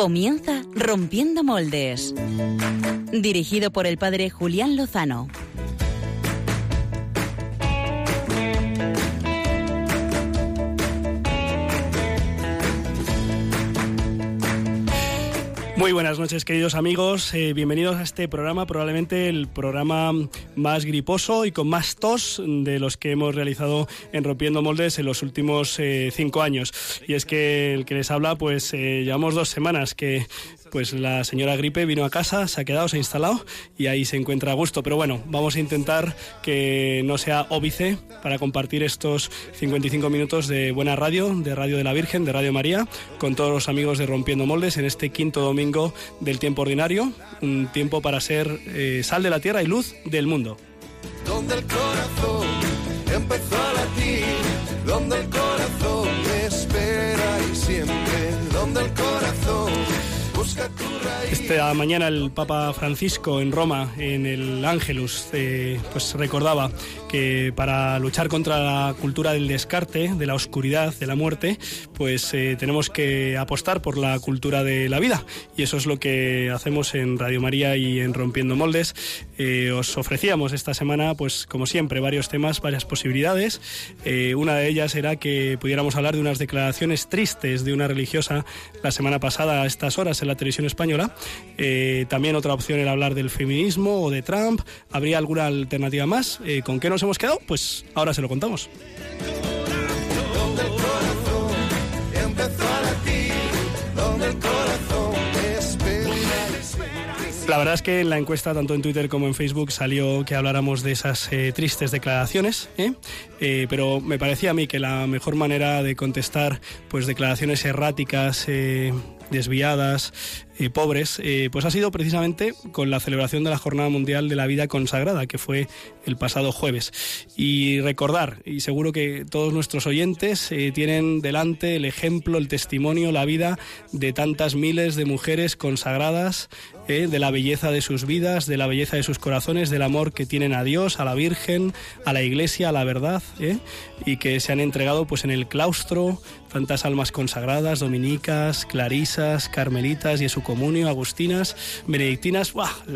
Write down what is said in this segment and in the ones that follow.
Comienza Rompiendo Moldes. Dirigido por el padre Julián Lozano. Muy buenas noches, queridos amigos. Eh, bienvenidos a este programa, probablemente el programa más griposo y con más tos de los que hemos realizado en Rompiendo Moldes en los últimos eh, cinco años. Y es que el que les habla, pues eh, llevamos dos semanas que pues la señora Gripe vino a casa, se ha quedado, se ha instalado y ahí se encuentra a gusto. Pero bueno, vamos a intentar que no sea óbice para compartir estos 55 minutos de buena radio, de Radio de la Virgen, de Radio María, con todos los amigos de Rompiendo Moldes en este quinto domingo del tiempo ordinario, un tiempo para ser eh, sal de la tierra y luz del mundo. Donde el corazón empezó a latir, donde el corazón espera y siempre, donde el corazón esta mañana el Papa Francisco en Roma, en el Ángelus, eh, pues recordaba que para luchar contra la cultura del descarte, de la oscuridad, de la muerte, pues eh, tenemos que apostar por la cultura de la vida. Y eso es lo que hacemos en Radio María y en Rompiendo Moldes. Eh, os ofrecíamos esta semana, pues como siempre, varios temas, varias posibilidades. Eh, una de ellas era que pudiéramos hablar de unas declaraciones tristes de una religiosa la semana pasada a estas horas en la televisión española. también otra opción era hablar del feminismo o de Trump. ¿Habría alguna alternativa más? ¿Con qué nos hemos quedado? Pues ahora se lo contamos. La verdad es que en la encuesta, tanto en Twitter como en Facebook, salió que habláramos de esas eh, tristes declaraciones, ¿eh? Eh, pero me parecía a mí que la mejor manera de contestar pues declaraciones erráticas, desviadas, eh, pobres, eh, pues ha sido precisamente con la celebración de la Jornada Mundial de la Vida Consagrada, que fue el pasado jueves. Y recordar, y seguro que todos nuestros oyentes eh, tienen delante el ejemplo, el testimonio, la vida de tantas miles de mujeres consagradas, de la belleza de sus vidas, de la belleza de sus corazones, del amor que tienen a Dios, a la Virgen, a la Iglesia, a la verdad, y que se han entregado pues en el claustro tantas almas consagradas, dominicas, clarisas, carmelitas, y su comunio, agustinas, benedictinas,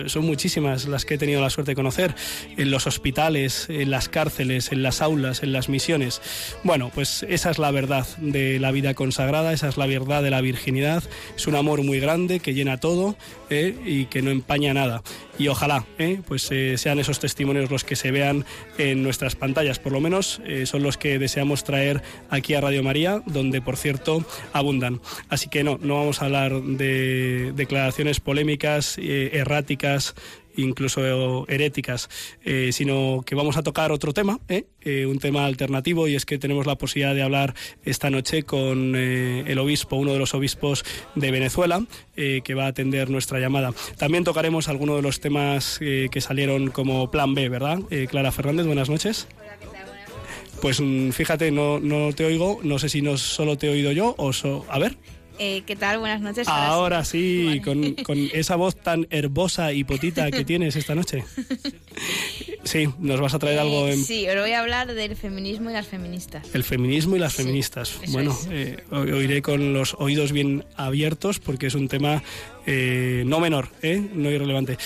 son muchísimas las que he tenido la suerte de conocer, en los hospitales, en las cárceles, en las aulas, en las misiones. Bueno, pues esa es la verdad de la vida consagrada, esa es la verdad de la virginidad, es un amor muy grande que llena todo ¿eh? y que no empaña nada. Y ojalá, ¿eh? pues eh, sean esos testimonios los que se vean en nuestras pantallas, por lo menos son los que deseamos traer aquí a Radio María, donde por cierto abundan. Así que no, no vamos a hablar de declaraciones polémicas, eh, erráticas, incluso heréticas, eh, sino que vamos a tocar otro tema, ¿eh? un tema alternativo, y es que tenemos la posibilidad de hablar esta noche con el obispo, uno de los obispos de Venezuela, que va a atender nuestra llamada. También tocaremos algunos de los temas que salieron como plan B, ¿verdad? Clara Fernández, buenas noches. Pues mm, fíjate, no, no te oigo, no sé si no solo te he oído yo o... a ver. Eh, ¿Qué tal? Buenas noches. Ahora, sí, con, esa voz tan herbosa y potita que tienes esta noche. Sí, nos vas a traer algo. En... Sí, os voy a hablar del feminismo y las feministas. El feminismo y las feministas. bueno, eh, oiré con los oídos bien abiertos porque es un tema eh, no menor, no irrelevante.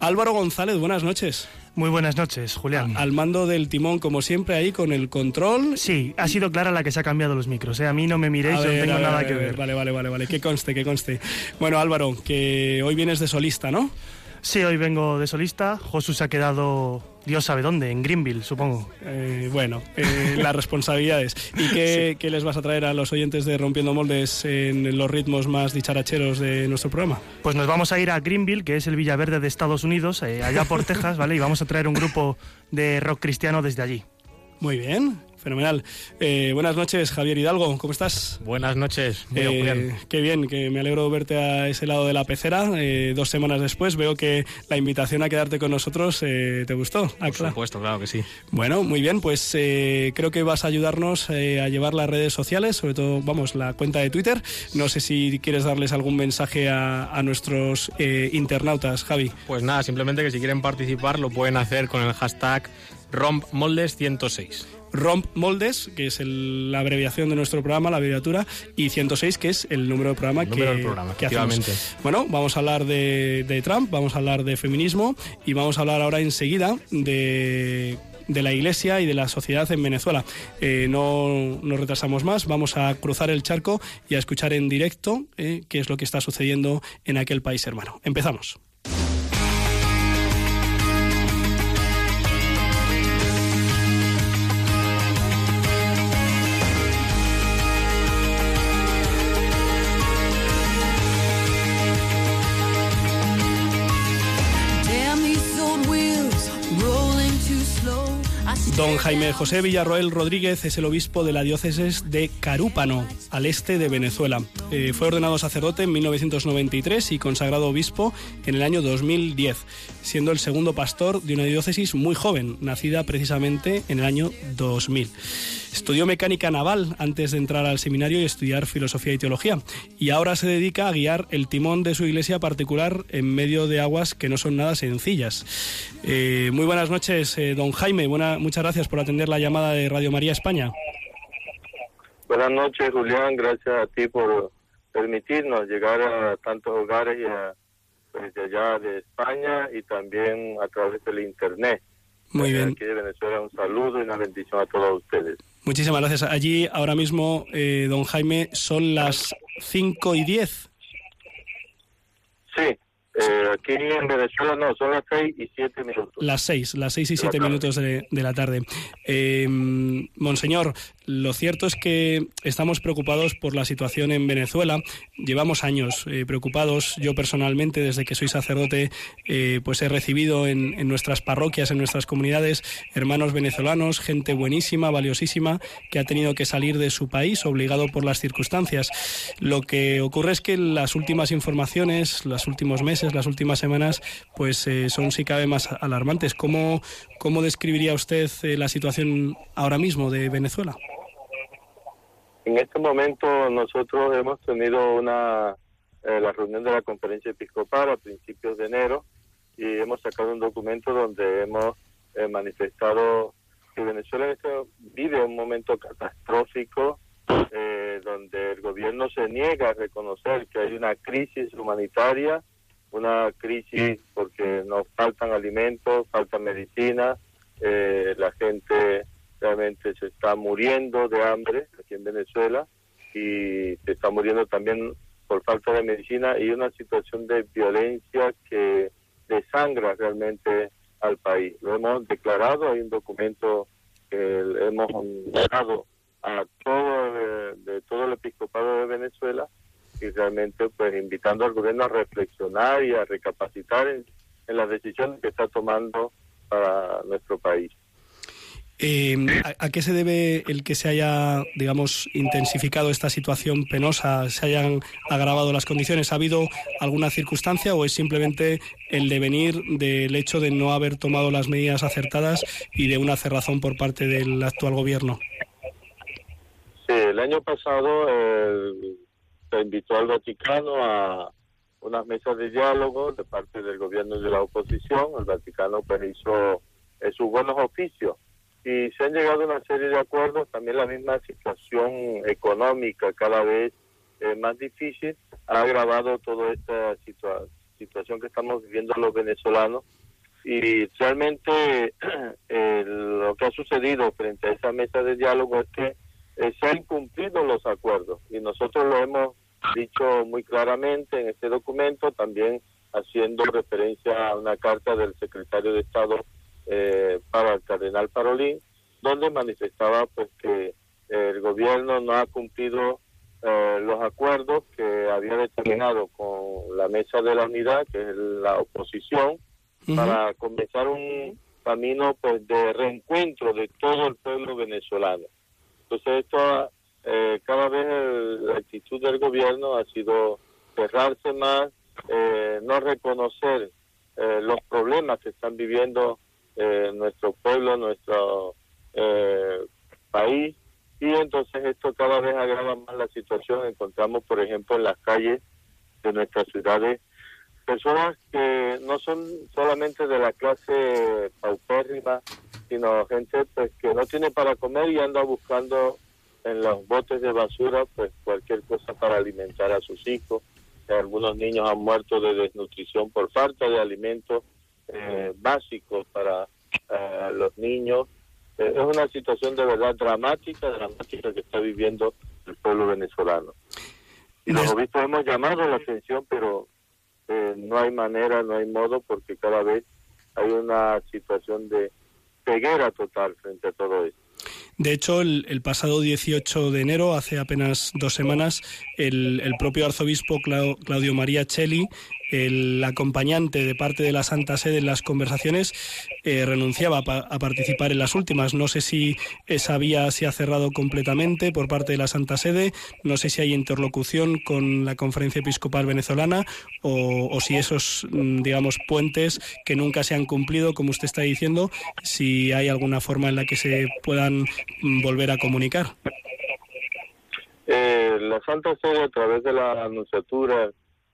Álvaro González, buenas noches. Muy buenas noches, Julián. Al mando del timón, como siempre, ahí con el control. Sí, ha sido Clara la que se ha cambiado los micros. ¿eh? A mí no me miréis, no tengo nada que ver. Vale, vale, vale, vale. Que conste, que conste. Bueno, Álvaro, que hoy vienes de solista, ¿no? Sí, hoy vengo de solista. Josu se ha quedado, Dios sabe dónde, en Greenville, supongo. Eh, bueno, eh, las responsabilidades. ¿Y qué, qué, les vas a traer a los oyentes de Rompiendo Moldes en los ritmos más dicharacheros de nuestro programa? Pues nos vamos a ir a Greenville, que es el Villaverde de Estados Unidos, eh, allá por Texas, ¿vale? Y vamos a traer un grupo de rock cristiano desde allí. Muy bien. Fenomenal. Eh, buenas noches, Javier Hidalgo, ¿cómo estás? Buenas noches, muy eh, Qué bien, que me alegro de verte a ese lado de la pecera. Eh, dos semanas después veo que la invitación a quedarte con nosotros te gustó. Ah, Por supuesto, claro que sí. Bueno, muy bien, pues creo que vas a ayudarnos a llevar las redes sociales, sobre todo, vamos, la cuenta de Twitter. No sé si quieres darles algún mensaje a, a nuestros internautas, Javi. Pues nada, simplemente que si quieren participar lo pueden hacer con el hashtag rompmoldes106. ROMP Moldes, que es el- la abreviación de nuestro programa, la abreviatura, y 106, que es el número de programa, El número que, del programa, que hacemos. Bueno, vamos a hablar de, de Trump, vamos a hablar de feminismo y vamos a hablar ahora enseguida de de la Iglesia y de la sociedad en Venezuela. Eh, no nos retrasamos más, vamos a cruzar el charco y a escuchar en directo eh, qué es lo que está sucediendo en aquel país hermano. Empezamos. Don Jaime José Villarroel Rodríguez es el obispo de la diócesis de Carúpano, al este de Venezuela. Eh, fue ordenado sacerdote en 1993 y consagrado obispo en el año 2010, siendo el segundo pastor de una diócesis muy joven, nacida precisamente en el año 2000. Estudió mecánica naval antes de entrar al seminario y estudiar filosofía y teología, y ahora se dedica a guiar el timón de su iglesia particular en medio de aguas que no son nada sencillas. Eh, muy buenas noches, eh, don Jaime. Muchas por atender la llamada de Radio María España. Buenas noches, Julián. Gracias a ti por permitirnos llegar a tantos hogares y a, pues, de allá de España y también a través del Internet. Muy Desde bien. Aquí de Venezuela un saludo y una bendición a todos ustedes. Muchísimas gracias. Allí ahora mismo, eh, don Jaime, son las 5 y 10. Sí, eh, aquí en Venezuela no, son las seis y siete minutos. Las 6, las 6 y De la 7 tarde. minutos de, de la tarde. Eh, monseñor, lo cierto es que estamos preocupados por la situación en Venezuela. Llevamos años eh, preocupados. Yo personalmente, desde que soy sacerdote, eh, pues he recibido en, nuestras parroquias, en nuestras comunidades, hermanos venezolanos, gente buenísima, valiosísima, que ha tenido que salir de su país obligado por las circunstancias. Lo que ocurre es que las últimas informaciones, los últimos meses, las últimas semanas, pues eh, son si cabe más alarmantes. ¿Cómo, cómo describiría usted la situación ahora mismo de Venezuela? En este momento nosotros hemos tenido una eh, la reunión de la conferencia episcopal a principios de enero y hemos sacado un documento donde hemos eh, manifestado que Venezuela este- vive un momento catastrófico eh, donde el gobierno se niega a reconocer que hay una crisis humanitaria, una crisis porque nos faltan alimentos, falta medicina, eh, la gente realmente se está muriendo de hambre aquí en Venezuela y se está muriendo también por falta de medicina y una situación de violencia que desangra realmente al país. Lo hemos declarado, hay un documento que hemos dado a todo de, de todo el episcopado de Venezuela y realmente pues invitando al gobierno a reflexionar y a recapacitar en, en las decisiones que está tomando para nuestro país. Eh, ¿a, qué se debe el que se haya, digamos, intensificado esta situación penosa, se hayan agravado las condiciones? ¿Ha habido alguna circunstancia o es simplemente el devenir del hecho de no haber tomado las medidas acertadas y de una cerrazón por parte del actual gobierno? Sí, el año pasado eh, se invitó al Vaticano a unas mesas de diálogo de parte del gobierno y de la oposición. El Vaticano pues hizo eh, sus buenos oficios y se han llegado a una serie de acuerdos. También la misma situación económica cada vez eh, más difícil ha agravado toda esta situa- situación que estamos viviendo los venezolanos y realmente eh, lo que ha sucedido frente a esa mesa de diálogo es que eh, se han cumplido los acuerdos y nosotros lo hemos dicho muy claramente en este documento, también haciendo referencia a una carta del secretario de Estado eh, para el cardenal Parolín, donde manifestaba pues que el gobierno no ha cumplido eh, los acuerdos que había determinado con la mesa de la unidad, que es la oposición, para comenzar un camino pues de reencuentro de todo el pueblo venezolano. Entonces esto eh, cada vez el- la actitud del gobierno ha sido cerrarse más, eh, no reconocer eh, los problemas que están viviendo eh, nuestro pueblo, nuestro eh, país, y entonces esto cada vez agrava más la situación. Encontramos, por ejemplo, en las calles de nuestras ciudades personas que no son solamente de la clase paupérrima, sino gente pues que no tiene para comer y anda buscando en los botes de basura pues cualquier cosa para alimentar a sus hijos. Algunos niños han muerto de desnutrición por falta de alimentos eh, básicos para eh, los niños. Eh, es una situación de verdad dramática, dramática que está viviendo el pueblo venezolano. Y los obispos hemos llamado la atención, pero eh, no hay manera, no hay modo, porque cada vez hay una situación de ceguera total frente a todo esto. De hecho, el, el pasado 18 de enero, hace apenas dos semanas, el, el propio arzobispo Clau- Claudio María Cheli, el acompañante de parte de la Santa Sede en las conversaciones, eh, renunciaba pa- a participar en las últimas. No sé si esa vía se ha cerrado completamente por parte de la Santa Sede, no sé si hay interlocución con la Conferencia Episcopal Venezolana o, o si esos, mm, digamos, puentes que nunca se han cumplido, como usted está diciendo, si hay alguna forma en la que se puedan mm, volver a comunicar. Eh, la Santa Sede, a través de la anunciatura,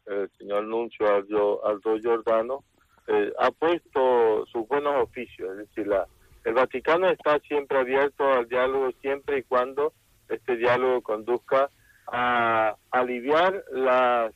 el señor Nuncio Aldo, Giordano, eh, ha puesto sus buenos oficios. Es decir, la, el Vaticano está siempre abierto al diálogo, siempre y cuando este diálogo conduzca a aliviar las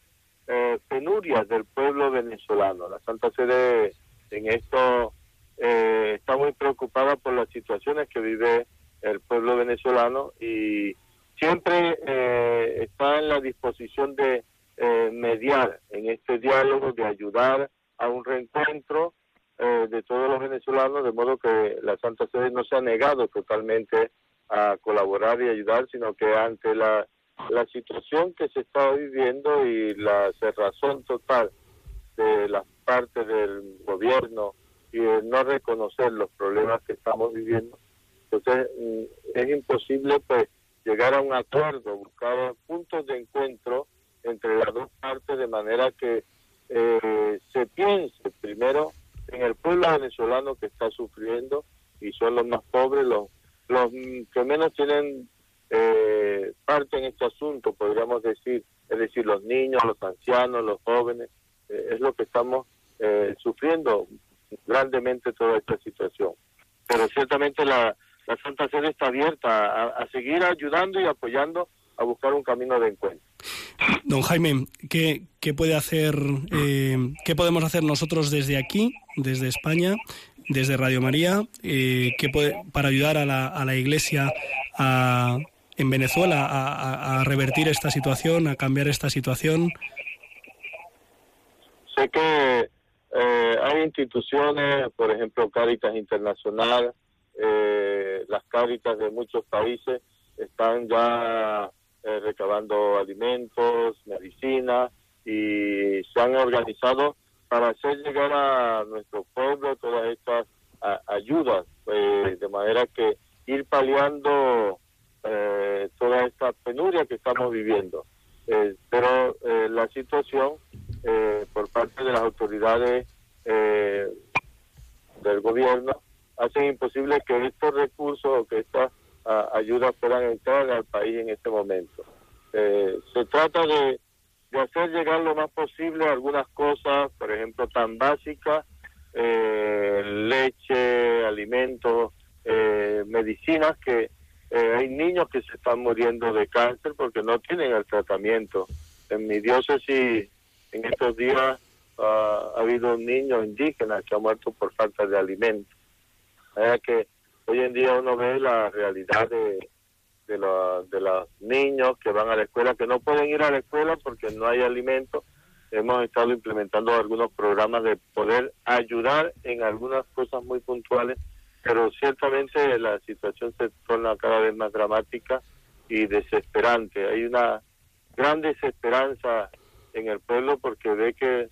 eh, penurias del pueblo venezolano. La Santa Sede en esto eh, está muy preocupada por las situaciones que vive el pueblo venezolano y siempre eh, está en la disposición de eh, mediar en este diálogo, de ayudar a un reencuentro eh, de todos los venezolanos, de modo que la Santa Sede no se ha negado totalmente a colaborar y ayudar, sino que ante la, la situación que se está viviendo y la cerrazón total de las partes del gobierno y el no reconocer los problemas que estamos viviendo, entonces mm, es imposible pues llegar a un acuerdo, buscar puntos de encuentro entre las dos partes de manera que eh, se piense primero en el pueblo venezolano que está sufriendo y son los más pobres, los, los que menos tienen eh, parte en este asunto, podríamos decir, es decir, los niños, los ancianos, los jóvenes, eh, es lo que estamos eh, sufriendo grandemente toda esta situación. Pero ciertamente la, la Santa Sede está abierta a seguir ayudando y apoyando a buscar un camino de encuentro. Don Jaime, ¿qué, qué puede hacer, eh, qué podemos hacer nosotros desde aquí, desde España, desde Radio María, eh, qué puede- para ayudar a la, a la Iglesia a- en Venezuela a, a- a revertir esta situación, a cambiar esta situación? Sé que eh, hay instituciones, por ejemplo, Cáritas Internacional, eh, las Cáritas de muchos países están ya eh, recabando alimentos, medicinas y se han organizado para hacer llegar a nuestro pueblo todas estas ayudas, eh, de manera que ir paliando eh, toda esta penuria que estamos viviendo. Eh, pero la situación por parte de las autoridades del gobierno hacen imposible que estos recursos o que estas ah, ayudas puedan entrar al país en este momento. Eh, se trata de, de hacer llegar lo más posible algunas cosas, por ejemplo, tan básicas, eh, leche, alimentos, eh, medicinas, que eh, hay niños que se están muriendo de cáncer porque no tienen el tratamiento. En mi diócesis, en estos días, ah, ha habido un niño indígena que ha muerto por falta de alimento. Que hoy en día uno ve la realidad de, de, la- de los niños que van a la escuela, que no pueden ir a la escuela porque no hay alimento. Hemos estado implementando algunos programas de poder ayudar en algunas cosas muy puntuales, pero ciertamente la situación se torna cada vez más dramática y desesperante. Hay una gran desesperanza en el pueblo porque ve que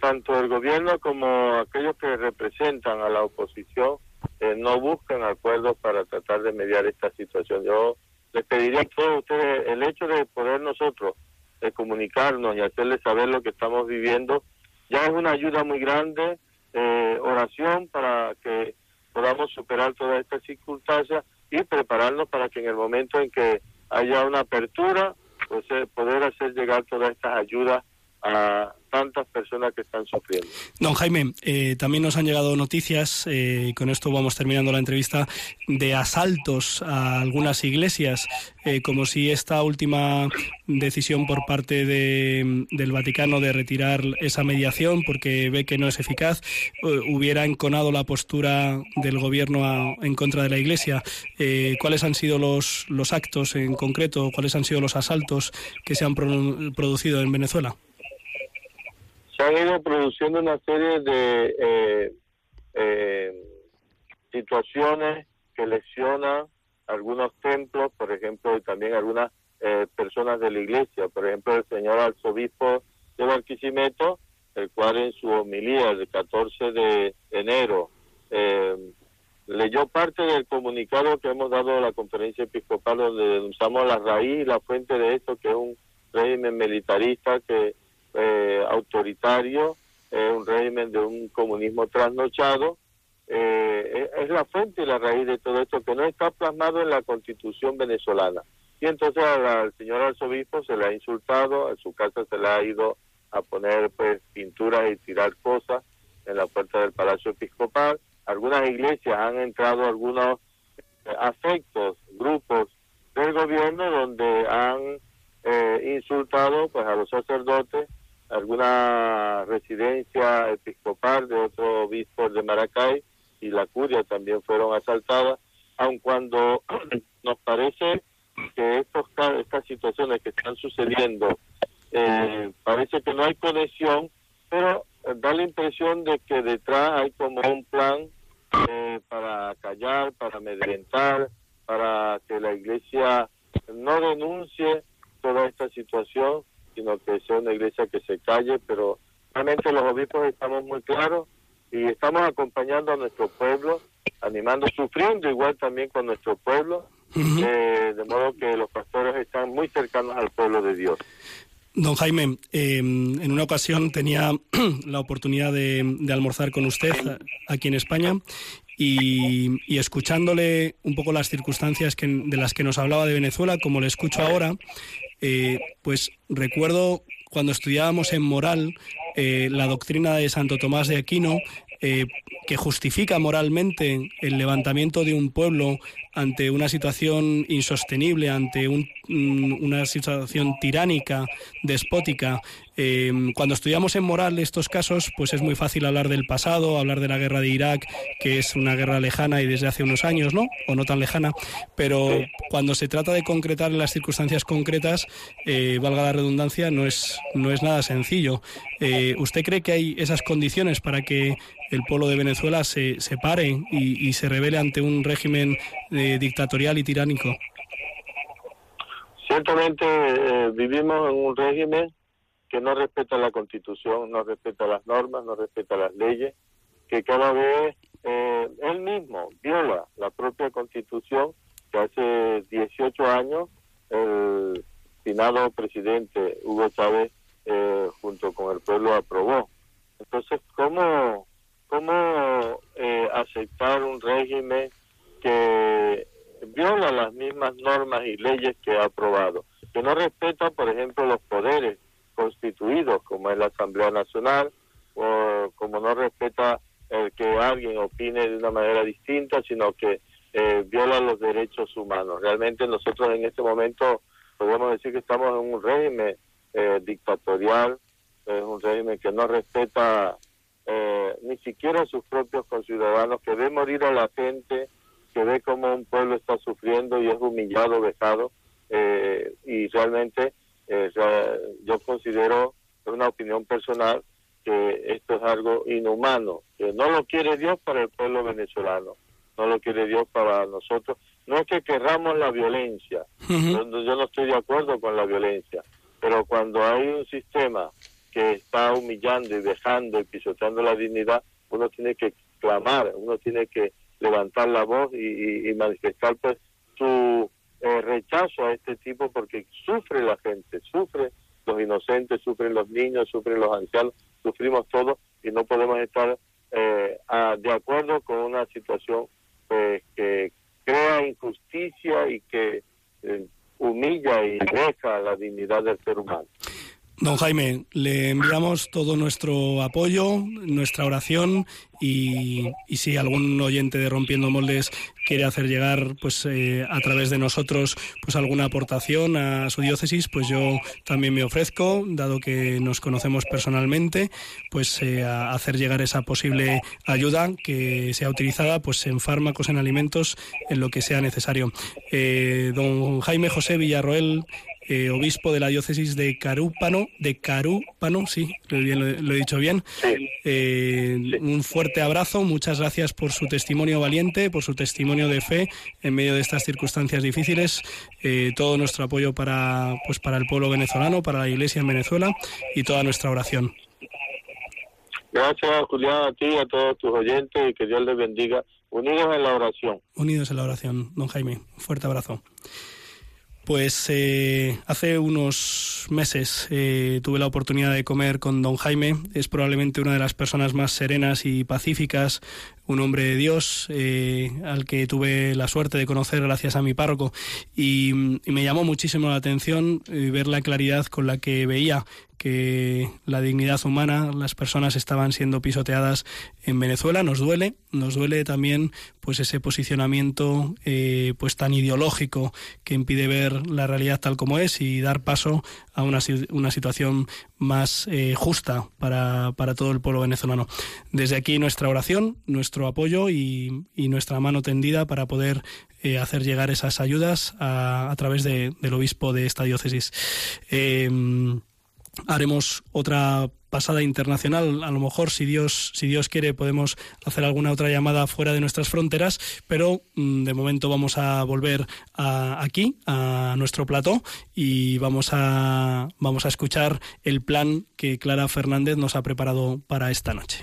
tanto el gobierno como aquellos que representan a la oposición eh, no buscan acuerdos para tratar de mediar esta situación. Yo les pediría a todos ustedes el hecho de poder nosotros de comunicarnos y hacerles saber lo que estamos viviendo ya es una ayuda muy grande, eh, oración para que podamos superar todas estas circunstancias y prepararnos para que en el momento en que haya una apertura, pues eh, poder hacer llegar todas estas ayudas a tantas personas que están sufriendo. Don Jaime, eh, también nos han llegado noticias, eh, y con esto vamos terminando la entrevista, de asaltos a algunas iglesias, eh, como si esta última decisión por parte de- del Vaticano de retirar esa mediación porque ve que no es eficaz, eh, hubiera enconado la postura del gobierno en contra de la iglesia. Eh, ¿Cuáles han sido los, los actos en concreto? ¿Cuáles han sido los asaltos que se han pro- producido en Venezuela? Se han ido produciendo una serie de eh, eh, situaciones que lesionan algunos templos, por ejemplo, y también algunas eh, personas de la iglesia. Por ejemplo, el señor arzobispo de Barquisimeto, el cual en su homilía del 14 de enero eh, leyó parte del comunicado que hemos dado a la conferencia episcopal donde denunciamos la raíz y la fuente de esto, que es un régimen militarista que eh, autoritario, eh, un régimen de un comunismo trasnochado, eh, es es la fuente y la raíz de todo esto que no está plasmado en la constitución venezolana. Y entonces al, señor arzobispo se le ha insultado, en su casa se le ha ido a poner pues pinturas y tirar cosas en la puerta del Palacio Episcopal. Algunas iglesias han entrado algunos eh, afectos, grupos del gobierno donde han eh, insultado pues a los sacerdotes, alguna residencia episcopal de otros obispos de Maracay y la curia también fueron asaltadas, aun cuando nos parece que estos, estas situaciones que están sucediendo eh, parece que no hay conexión, pero eh, da la impresión de que detrás hay como un plan eh, para callar, para amedrentar, para que la iglesia no denuncie toda esta situación, sino que sea una iglesia que se calle, pero realmente los obispos estamos muy claros y estamos acompañando a nuestro pueblo, animando, sufriendo igual también con nuestro pueblo, eh, de modo que los pastores están muy cercanos al pueblo de Dios. Don Jaime, eh, en una ocasión tenía la oportunidad de, de almorzar con usted aquí en España y, y escuchándole un poco las circunstancias que, de las que nos hablaba de Venezuela, como le escucho ahora, eh, pues recuerdo cuando estudiábamos en moral eh, la doctrina de Santo Tomás de Aquino, eh, que justifica moralmente el levantamiento de un pueblo ante una situación insostenible, ante un- una situación tiránica, despótica. Eh, cuando estudiamos en moral estos casos, pues es muy fácil hablar del pasado, hablar de la guerra de Irak, que es una guerra lejana y desde hace unos años, ¿no? O no tan lejana. Pero cuando se trata de concretar en las circunstancias concretas, eh, valga la redundancia, no es, no es nada sencillo. Eh, ¿Usted cree que hay esas condiciones para que el pueblo de Venezuela se, se pare y, y se revele ante un régimen dictatorial y tiránico? Ciertamente eh, vivimos en un régimen que no respeta la constitución, no respeta las normas, no respeta las leyes, que cada vez eh, él mismo viola la propia constitución que hace 18 años el finado presidente Hugo Chávez eh, junto con el pueblo aprobó. Entonces, ¿cómo, cómo eh, aceptar un régimen que viola las mismas normas y leyes que ha aprobado, que no respeta, por ejemplo, los poderes constituidos, como es la Asamblea Nacional, o como no respeta el que alguien opine de una manera distinta, sino que eh, viola los derechos humanos. Realmente nosotros en este momento podemos decir que estamos en un régimen eh, dictatorial, es un régimen que no respeta eh, ni siquiera a sus propios conciudadanos, que ve morir a la gente, que ve como un pueblo está sufriendo y es humillado, vejado, eh, y realmente eh, yo considero, es una opinión personal, que esto es algo inhumano, que no lo quiere Dios para el pueblo venezolano, no lo quiere Dios para nosotros. No es que querramos la violencia, yo no estoy de acuerdo con la violencia, pero cuando hay un sistema que está humillando y dejando y pisoteando la dignidad, uno tiene que clamar, uno tiene que levantar la voz y, y- manifestar pues su eh, rechazo a este tipo porque sufre la gente, sufre los inocentes, sufren los niños, sufren los ancianos, sufrimos todos y no podemos estar eh, de acuerdo con una situación pues, que crea injusticia y que eh, humilla y deja la dignidad del ser humano. Don Jaime, le enviamos todo nuestro apoyo, nuestra oración y, y si algún oyente de Rompiendo Moldes quiere hacer llegar pues eh, a través de nosotros pues alguna aportación a su diócesis, pues yo también me ofrezco, dado que nos conocemos personalmente, pues eh, a hacer llegar esa posible ayuda que sea utilizada pues en fármacos, en alimentos, en lo que sea necesario. Eh, don Jaime José Villarroel eh, obispo de la diócesis de Carúpano, de Carúpano, sí, lo, he- lo he- lo he dicho bien. Eh, Un fuerte abrazo, muchas gracias por su testimonio valiente, por su testimonio de fe en medio de estas circunstancias difíciles. Eh, todo nuestro apoyo para, pues, para el pueblo venezolano, para la Iglesia en Venezuela y toda nuestra oración. Gracias, Julián, a ti y a todos tus oyentes y que Dios les bendiga. Unidos en la oración. Unidos en la oración, don Jaime. Un fuerte abrazo. Pues eh, hace unos meses eh, tuve la oportunidad de comer con don Jaime. Es probablemente una de las personas más serenas y pacíficas, un hombre de Dios eh, al que tuve la suerte de conocer gracias a mi párroco. Y, me llamó muchísimo la atención eh, ver la claridad con la que veía que la dignidad humana, las personas estaban siendo pisoteadas en Venezuela. Nos duele, nos duele también pues ese posicionamiento eh, pues tan ideológico que impide ver la realidad tal como es y dar paso a una, una situación más justa para, para todo el pueblo venezolano. Desde aquí nuestra oración, nuestro apoyo y, nuestra mano tendida para poder eh, hacer llegar esas ayudas a, a través de- del obispo de esta diócesis. Eh, haremos otra pasada internacional. A lo mejor, si Dios, si Dios quiere, podemos hacer alguna otra llamada fuera de nuestras fronteras, pero mm, de momento vamos a volver aquí, a nuestro plató, y vamos a, vamos a escuchar el plan que Clara Fernández nos ha preparado para esta noche.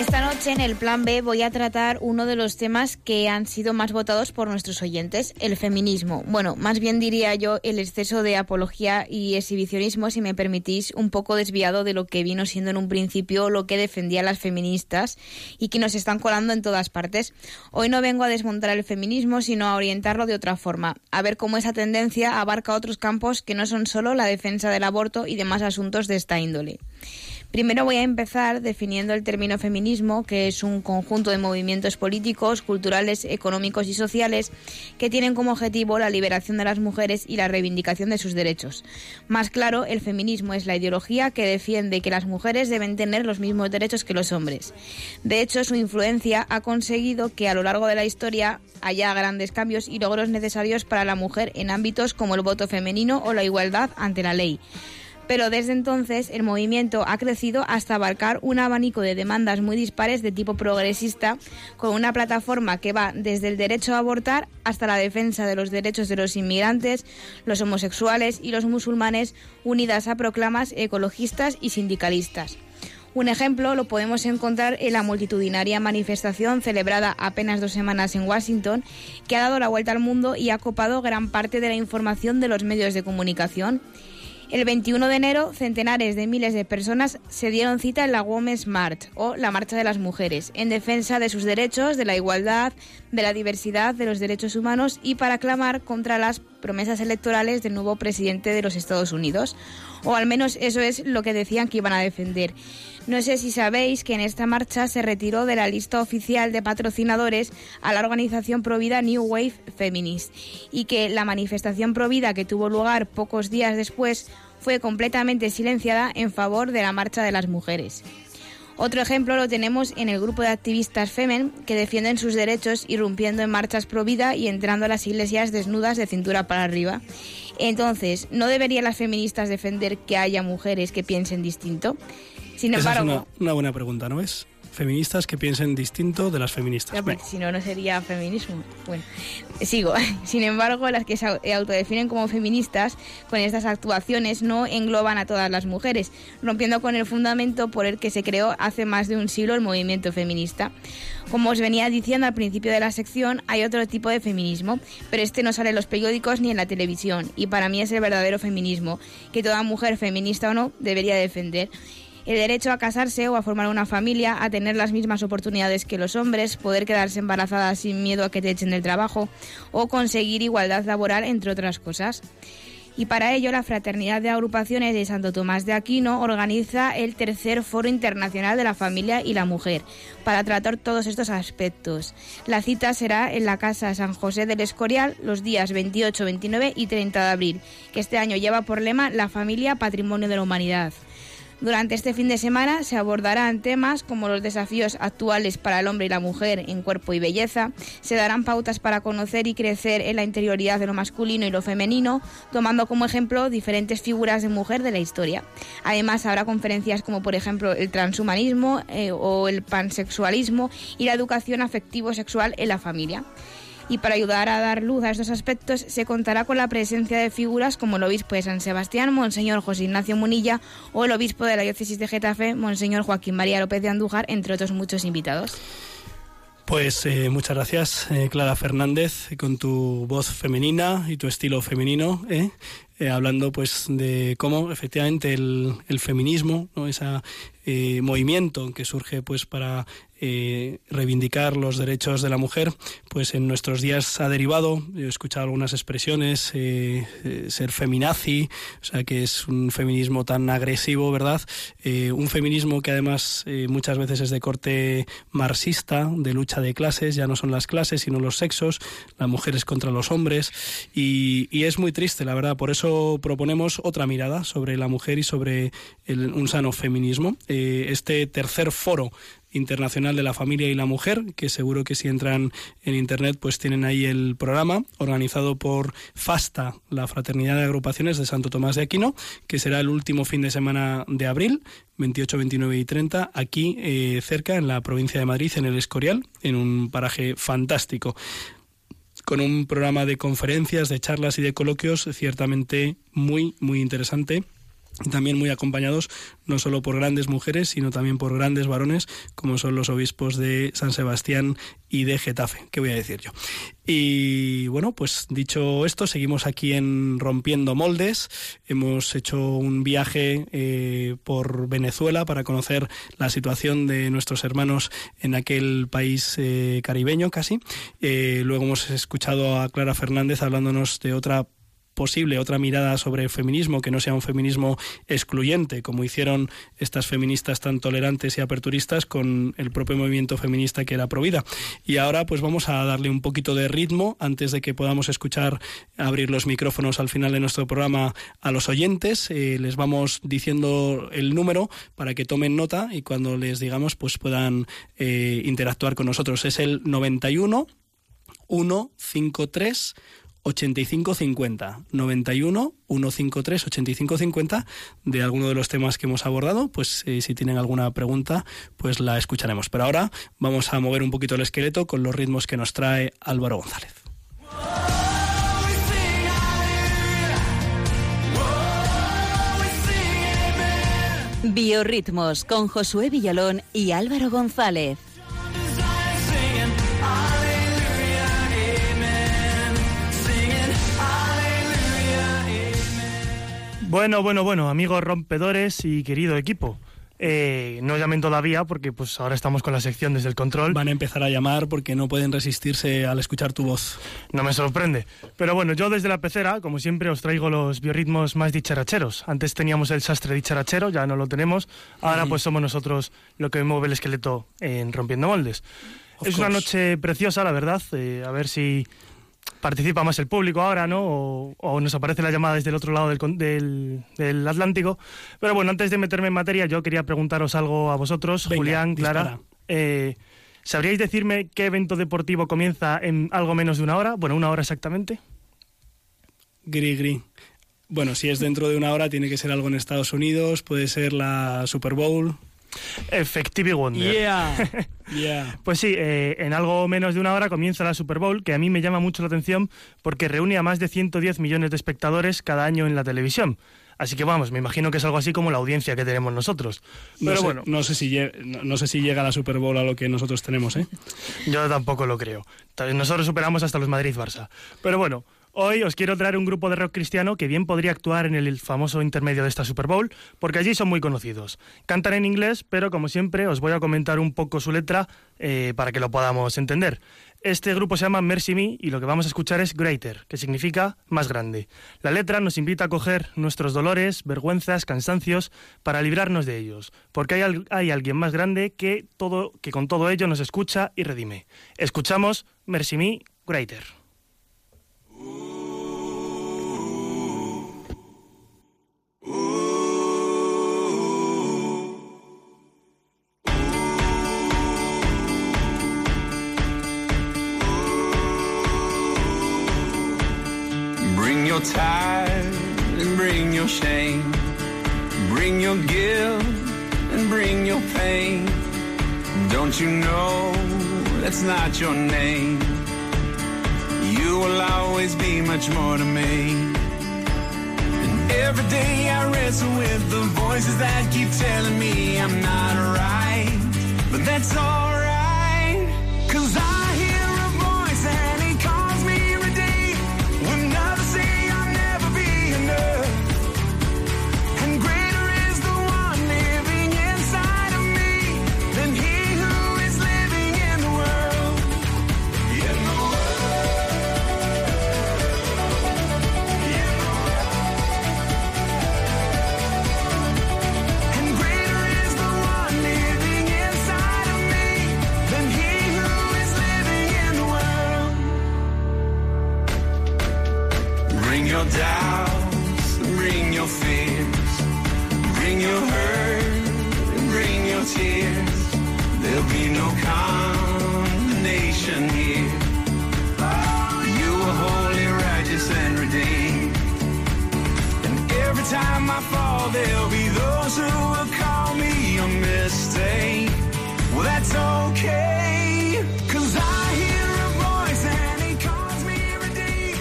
Esta noche en el Plan B voy a tratar uno de los temas que han sido más votados por nuestros oyentes, el feminismo. Bueno, más bien diría yo el exceso de apología y exhibicionismo, si me permitís, un poco desviado de lo que vino siendo en un principio lo que defendían las feministas y que nos están colando en todas partes. Hoy no vengo a desmontar el feminismo, sino a orientarlo de otra forma, a ver cómo esa tendencia abarca otros campos que no son solo la defensa del aborto y demás asuntos de esta índole. Primero voy a empezar definiendo el término feminismo, que es un conjunto de movimientos políticos, culturales, económicos y sociales que tienen como objetivo la liberación de las mujeres y la reivindicación de sus derechos. Más claro, el feminismo es la ideología que defiende que las mujeres deben tener los mismos derechos que los hombres. De hecho, su influencia ha conseguido que a lo largo de la historia haya grandes cambios y logros necesarios para la mujer en ámbitos como el voto femenino o la igualdad ante la ley pero desde entonces el movimiento ha crecido hasta abarcar un abanico de demandas muy dispares de tipo progresista, con una plataforma que va desde el derecho a abortar hasta la defensa de los derechos de los inmigrantes, los homosexuales y los musulmanes, unidas a proclamas ecologistas y sindicalistas. Un ejemplo lo podemos encontrar en la multitudinaria manifestación celebrada apenas dos semanas en Washington, que ha dado la vuelta al mundo y ha copado gran parte de la información de los medios de comunicación. El 21 de enero, centenares de miles de personas se dieron cita en la Women's March, o la Marcha de las Mujeres, en defensa de sus derechos, de la igualdad, de la diversidad, de los derechos humanos y para clamar contra las promesas electorales del nuevo presidente de los Estados Unidos. O al menos eso es lo que decían que iban a defender. No sé si sabéis que en esta marcha se retiró de la lista oficial de patrocinadores a la organización provida New Wave Feminist y que la manifestación provida que tuvo lugar pocos días después fue completamente silenciada en favor de la marcha de las mujeres. Otro ejemplo lo tenemos en el grupo de activistas Femen que defienden sus derechos irrumpiendo en marchas pro vida y entrando a las iglesias desnudas de cintura para arriba. Entonces, ¿no deberían las feministas defender que haya mujeres que piensen distinto? Sin Esa es embargo, una, una buena pregunta, ¿no es? Feministas que piensen distinto de las feministas. Ya, Venga. si no, no sería feminismo. Bueno, sigo. Sin embargo, las que se au- autodefinen como feministas con estas actuaciones no engloban a todas las mujeres, rompiendo con el fundamento por el que se creó hace más de un siglo el movimiento feminista. Como os venía diciendo al principio de la sección, hay otro tipo de feminismo, pero este no sale en los periódicos ni en la televisión, y para mí es el verdadero feminismo, que toda mujer feminista o no debería defender. El derecho a casarse o a formar una familia, a tener las mismas oportunidades que los hombres, poder quedarse embarazada sin miedo a que te echen del trabajo o conseguir igualdad laboral, entre otras cosas. Y para ello, la Fraternidad de Agrupaciones de Santo Tomás de Aquino organiza el tercer Foro Internacional de la Familia y la Mujer para tratar todos estos aspectos. La cita será en la Casa San José del Escorial los días 28, 29 y 30 de abril, que este año lleva por lema La familia, patrimonio de la humanidad. Durante este fin de semana se abordarán temas como los desafíos actuales para el hombre y la mujer en cuerpo y belleza, se darán pautas para conocer y crecer en la interioridad de lo masculino y lo femenino, tomando como ejemplo diferentes figuras de mujer de la historia. Además habrá conferencias como por ejemplo el transhumanismo eh, o el pansexualismo y la educación afectivo-sexual en la familia. Y para ayudar a dar luz a estos aspectos se contará con la presencia de figuras como el obispo de San Sebastián, Monseñor José Ignacio Munilla, o el obispo de la diócesis de Getafe, Monseñor Joaquín María López de Andújar, entre otros muchos invitados. Pues eh, muchas gracias, eh, Clara Fernández, con tu voz femenina y tu estilo femenino, ¿eh? Hablando pues de cómo efectivamente el, el feminismo, ¿no? Ese movimiento que surge pues para eh, reivindicar los derechos de la mujer, pues en nuestros días ha derivado, he escuchado algunas expresiones, eh, eh, ser feminazi, o sea que es un feminismo tan agresivo, ¿verdad? Eh, un feminismo que además eh, muchas veces es de corte marxista, de lucha de clases, ya no son las clases, sino los sexos, las mujeres contra los hombres, y, es muy triste, la verdad, por eso proponemos otra mirada sobre la mujer y sobre un sano feminismo. Este tercer foro internacional de la familia y la mujer, que seguro que si entran en internet pues tienen ahí el programa organizado por FASTA, la Fraternidad de Agrupaciones de Santo Tomás de Aquino, que será el último fin de semana de abril, 28, 29 y 30, aquí eh, cerca en la provincia de Madrid, en el Escorial, en un paraje fantástico con un programa de conferencias, de charlas y de coloquios ciertamente muy, muy interesante. También muy acompañados no solo por grandes mujeres, sino también por grandes varones, como son los obispos de San Sebastián y de Getafe. ¿Qué voy a decir yo? Y bueno, pues dicho esto, seguimos aquí en Rompiendo Moldes. Hemos hecho un viaje eh, por Venezuela para conocer la situación de nuestros hermanos en aquel país eh, caribeño casi. Eh, luego hemos escuchado a Clara Fernández hablándonos de otra posible otra mirada sobre el feminismo que no sea un feminismo excluyente como hicieron estas feministas tan tolerantes y aperturistas con el propio movimiento feminista que era Provida y ahora pues vamos a darle un poquito de ritmo antes de que podamos escuchar abrir los micrófonos al final de nuestro programa a los oyentes. Eh, les vamos diciendo el número para que tomen nota y cuando les digamos pues puedan eh, interactuar con nosotros. Es el 91 153 8550 91 153 8550 de alguno de los temas que hemos abordado pues eh, si tienen alguna pregunta pues la escucharemos pero ahora vamos a mover un poquito el esqueleto con los ritmos que nos trae Álvaro González Biorritmos con Josué Villalón y Álvaro González. Bueno, bueno, bueno, amigos rompedores y querido equipo. Eh, no llamen todavía porque pues ahora estamos con la sección desde el control. van a empezar a llamar porque no pueden resistirse al escuchar tu voz No me sorprende. Pero bueno, yo desde la pecera, como siempre, os traigo los biorritmos más dicharacheros. Antes teníamos el sastre dicharachero, ya no lo tenemos. Ahora pues somos nosotros lo que mueve el esqueleto en Rompiendo Moldes. Of es una noche preciosa, la verdad. eh, a ver si participa más el público ahora, ¿no? O, o nos aparece la llamada desde el otro lado del, del- del Atlántico. Pero bueno, antes de meterme en materia, yo quería preguntaros algo a vosotros, Venga, Julián, Clara. Eh, ¿Sabríais decirme qué evento deportivo comienza en algo menos de una hora? Bueno, una hora exactamente. Gri gri. Bueno, si es dentro de una hora, tiene que ser algo en Estados Unidos, puede ser la Super Bowl. Effective Wonder. Yeah, yeah. Pues sí, eh, en algo menos de una hora comienza la Super Bowl, que a mí me llama mucho la atención porque reúne a más de 110 millones de espectadores cada año en la televisión. Así que vamos, me imagino que es algo así como la audiencia que tenemos nosotros. No Pero sé, bueno, no sé si no, no sé si llega la Super Bowl a lo que nosotros tenemos, ¿eh? yo tampoco lo creo. Nosotros superamos hasta los Madrid-Barça. Pero bueno, hoy os quiero traer un grupo de rock cristiano que bien podría actuar en el famoso intermedio de esta Super Bowl, porque allí son muy conocidos. Cantan en inglés, pero como siempre os voy a comentar un poco su letra eh, para que lo podamos entender. Este grupo se llama Mercy Me y lo que vamos a escuchar es Greater, que significa más grande. La letra nos invita a coger nuestros dolores, vergüenzas, cansancios para librarnos de ellos, porque hay, hay alguien más grande que, todo, que con todo ello nos escucha y redime. Escuchamos Mercy Me Greater. Your tithe and bring your shame. Bring your guilt and bring your pain. Don't you know that's not your name? You will always be much more to me. And every day I wrestle with the voices that keep telling me I'm not right. But that's alright. There'll be those who will call me a mistake. Well, that's okay, cause I hear a voice and he calls me redeemed.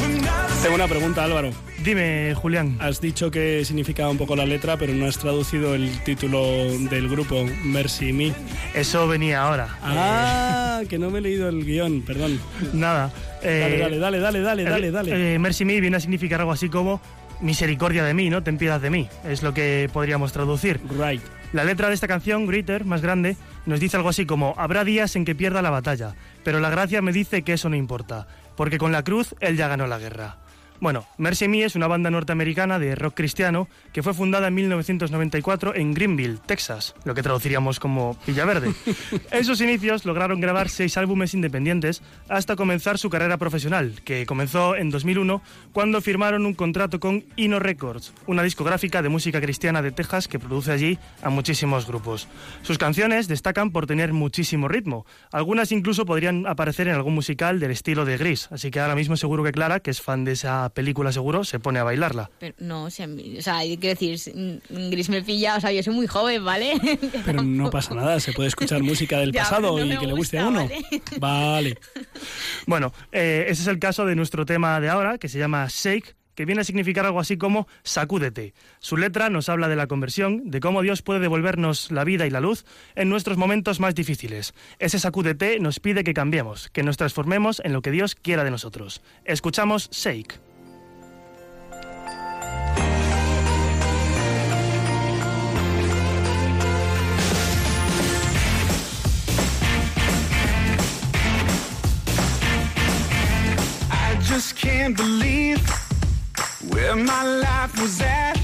When others Tengo una pregunta, Álvaro. Dime, Julián. Has dicho que significaba un poco la letra, pero no has traducido el título del grupo Mercy Me. Eso venía ahora. Ah, que no me he leído el guion, perdón. Nada. Dale, eh, dale, dale, dale, dale, dale, dale. Eh, Mercy Me viene a significar algo así como misericordia de mí, ¿no? Ten piedad de mí. Es lo que podríamos traducir. Right. La letra de esta canción, Greater, más grande, nos dice algo así como, habrá días en que pierda la batalla, pero la gracia me dice que eso no importa, porque con la cruz él ya ganó la guerra. Bueno, Mercy Me es una banda norteamericana de rock cristiano que fue fundada en 1994 en Greenville, Texas, lo que traduciríamos como Villaverde. En sus inicios lograron grabar seis álbumes independientes hasta comenzar su carrera profesional, que comenzó en 2001 cuando firmaron un contrato con Ino Records, una discográfica de música cristiana de Texas que produce allí a muchísimos grupos. Sus canciones destacan por tener muchísimo ritmo, algunas incluso podrían aparecer en algún musical del estilo de Gris, así que ahora mismo seguro que Clara, que es fan de esa película seguro, se pone a bailarla. Pero no, o sea, mi- o sea, quiero decir, Gris me pilla, o sea, yo soy muy joven, ¿vale? Pero no pasa nada, se puede escuchar música del Ya, pasado no y que le guste a uno. ¿vale? Vale. Bueno, eh, ese es el caso de nuestro tema de ahora, que se llama Shake, que viene a significar algo así como sacúdete. Su letra nos habla de la conversión, de cómo Dios puede devolvernos la vida y la luz en nuestros momentos más difíciles. Ese sacúdete nos pide que cambiemos, que nos transformemos en lo que Dios quiera de nosotros. Escuchamos Shake. Just can't believe where my life was at.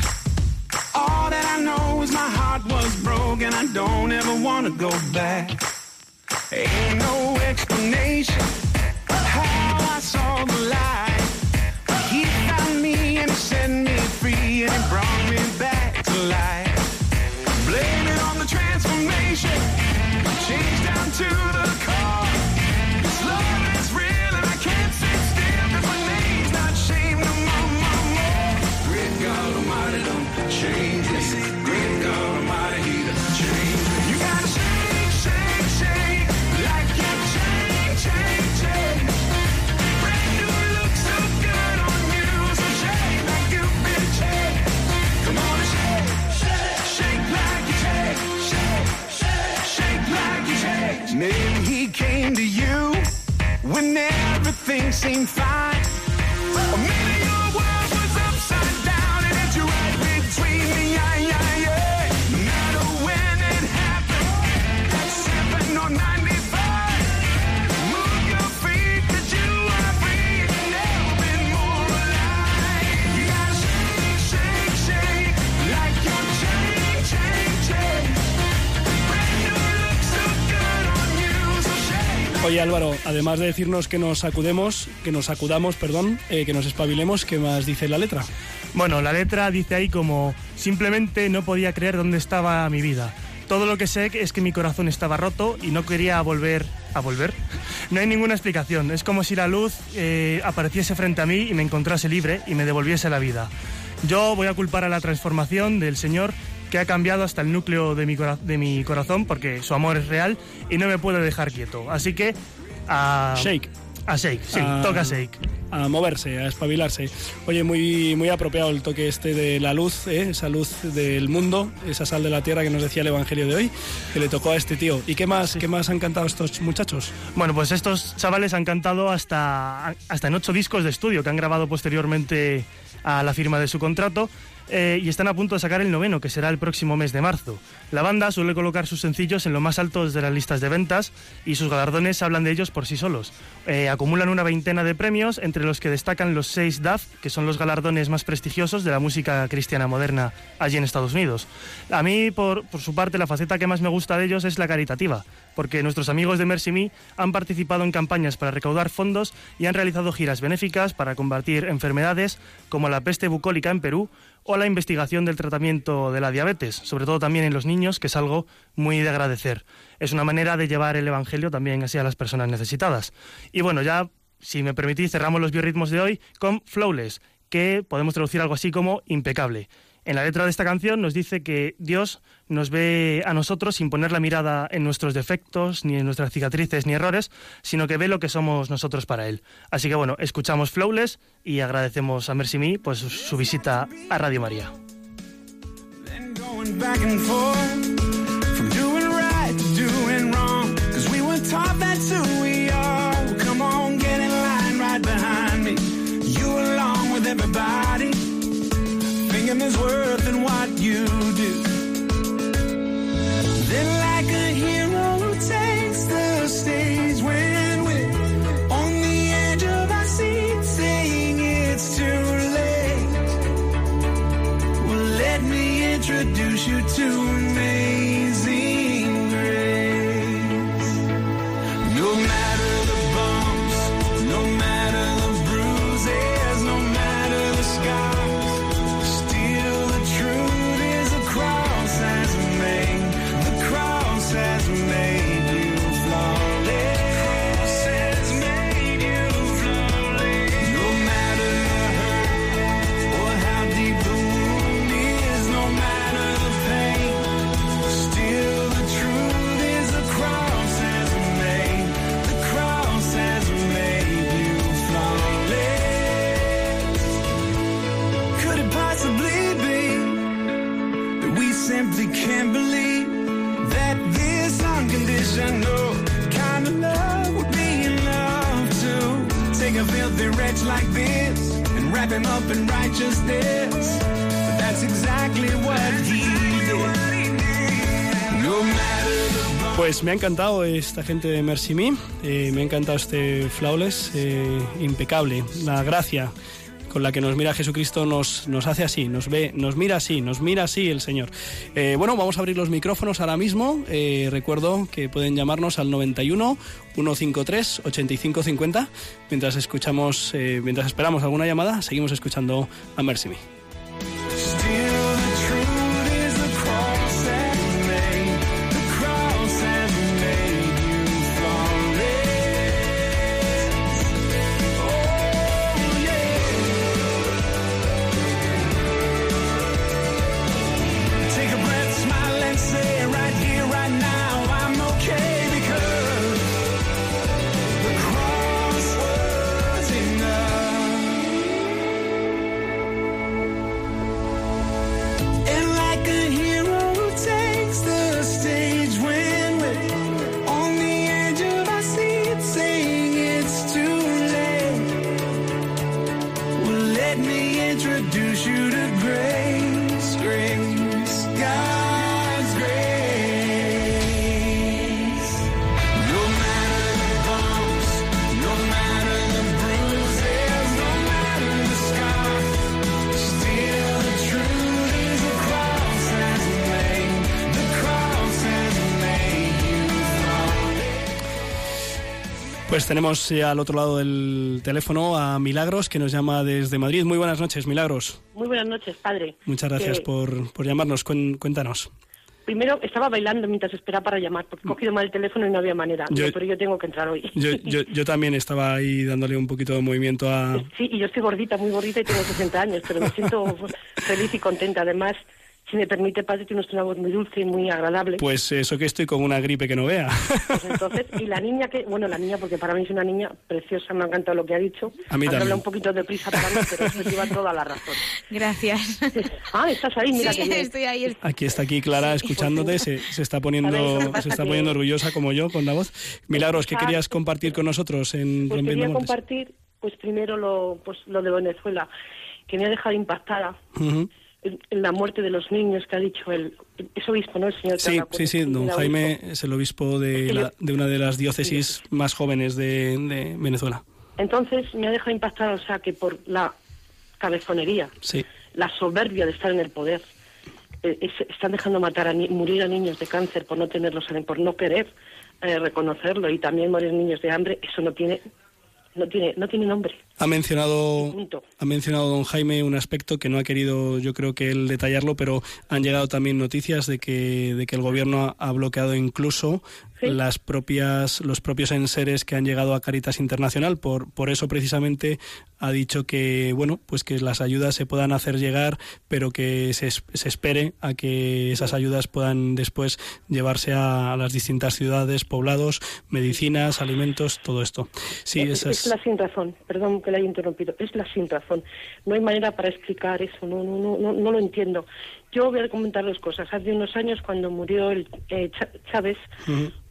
All that I know is my heart was broken. I don't ever want to go back. Ain't no explanation how I saw the light. He found me and set me free and he brought me además de decirnos que nos sacudemos, que nos sacudamos, perdón, eh, que nos espabilemos, ¿qué más dice la letra? Bueno, la letra dice ahí como simplemente no podía creer dónde estaba mi vida. Todo lo que sé es que mi corazón estaba roto y no quería volver a volver. No hay ninguna explicación. Es como si la luz eh, apareciese frente a mí y me encontrase libre y me devolviese la vida. Yo voy a culpar a la transformación del Señor que ha cambiado hasta el núcleo de mi, de mi corazón porque su amor es real y no me puede dejar quieto. Así que a... Shake. A shake, sí, A- toca shake. A moverse, a espabilarse. Oye, muy, muy apropiado el toque este de la luz, ¿eh? esa luz del mundo, esa sal de la tierra que nos decía el Evangelio de hoy, que le tocó a este tío. ¿Y qué más, qué más han cantado estos muchachos? Bueno, pues estos chavales han cantado hasta, hasta en ocho discos de estudio que han grabado posteriormente a la firma de su contrato eh, y están a punto de sacar el noveno, que será el próximo mes de marzo. La banda suele colocar sus sencillos en lo más alto de las listas de ventas y sus galardones hablan de ellos por sí solos. Eh, acumulan una veintena de premios, entre los que destacan los seis DAF, que son los galardones más prestigiosos de la música cristiana moderna allí en Estados Unidos. A mí, por, por su parte, la faceta que más me gusta de ellos es la caritativa, porque nuestros amigos de Mercy Me han participado en campañas para recaudar fondos y han realizado giras benéficas para combatir enfermedades como la peste bucólica en Perú o la investigación del tratamiento de la diabetes, sobre todo también en los niños, que es algo muy de agradecer. Es una manera de llevar el Evangelio también así a las personas necesitadas. Y bueno, ya, si me permitís, cerramos los biorritmos de hoy con Flawless, que podemos traducir algo así como impecable. En la letra de esta canción nos dice que Dios nos ve a nosotros sin poner la mirada en nuestros defectos, ni en nuestras cicatrices, ni errores, sino que ve lo que somos nosotros para Él. Así que bueno, escuchamos Flawless y agradecemos a Mercy Me pues, su visita a Radio María. Everybody. Thinking there's worth in what you do. Then, like a hero who takes the stage when we're on the edge of our seat, saying it's too late. Well, let me introduce you to amazing encantado esta gente de Mercy Me, eh, me ha encantado este Flawless, eh, impecable, la gracia con la que nos mira Jesucristo nos, hace así, nos ve, nos mira así, nos mira así el Señor. Eh, bueno, vamos a abrir los micrófonos ahora mismo. Recuerdo que pueden llamarnos al 91 153 8550 mientras escuchamos, eh, mientras esperamos alguna llamada, seguimos escuchando a Mercy Me. Pues tenemos ya al otro lado del teléfono a Milagros, que nos llama desde Madrid. Muy buenas noches, Milagros. Muy buenas noches, padre. Muchas gracias Que por, por llamarnos. Cuéntanos. Primero estaba bailando mientras esperaba para llamar, porque he cogido mal el teléfono y no había manera. Yo- pero yo tengo que entrar hoy. Yo, yo, yo también estaba ahí dándole un poquito de movimiento a... Sí, y yo estoy gordita, muy gordita y tengo 60 años, pero me siento feliz y contenta. Además, si me permite, padre, tiene usted una voz muy dulce y muy agradable. Pues eso que estoy con una gripe que no vea. Pues entonces, y la niña que, bueno, la niña, porque para mí es una niña preciosa, me ha encantado lo que ha dicho. A mí Aunque también. habla un poquito de prisa para mí, pero eso lleva toda la razón. Gracias. Ah, estás ahí, mira Sí, que estoy ahí. Aquí está aquí Clara escuchándote, se, se está ver, poniendo se está que- poniendo orgullosa como yo con la voz. Milagros, ¿qué querías compartir con nosotros en Pues Rompiendo quería compartir, pues primero lo, pues lo de Venezuela, que me ha dejado impactada en, en la muerte de los niños que ha dicho el, es obispo, ¿no? El señor Sí, sí, sí, don obispo. Jaime es el obispo de, la- de una de las diócesis más jóvenes de, de Venezuela. Entonces me ha dejado impactada, o sea, que por la cabezonería, Sí. la soberbia de estar en el poder, eh, es- están dejando matar a ni- morir a niños de cáncer por no tenerlos, en- por no querer eh, reconocerlo y también morir niños de hambre, eso no tiene, no tiene, no tiene nombre. Ha mencionado, Punto. ha mencionado don Jaime un aspecto que no ha querido, yo creo que él detallarlo, pero han llegado también noticias de que, de que el gobierno ha, ha bloqueado incluso Sí. las propias, los propios enseres que han llegado a Caritas Internacional. Por, por eso precisamente ha dicho que, bueno, pues que las ayudas se puedan hacer llegar, pero que se, se espere a que esas ayudas puedan después llevarse a, a las distintas ciudades, poblados, medicinas, alimentos, todo esto. Sí, es, esa es es. la sin razón, perdón que la haya interrumpido, es la sin razón. No hay manera para explicar eso, no, no, no, no, no lo entiendo. Yo voy a comentar dos cosas. Hace unos años, cuando murió el, eh, Chávez,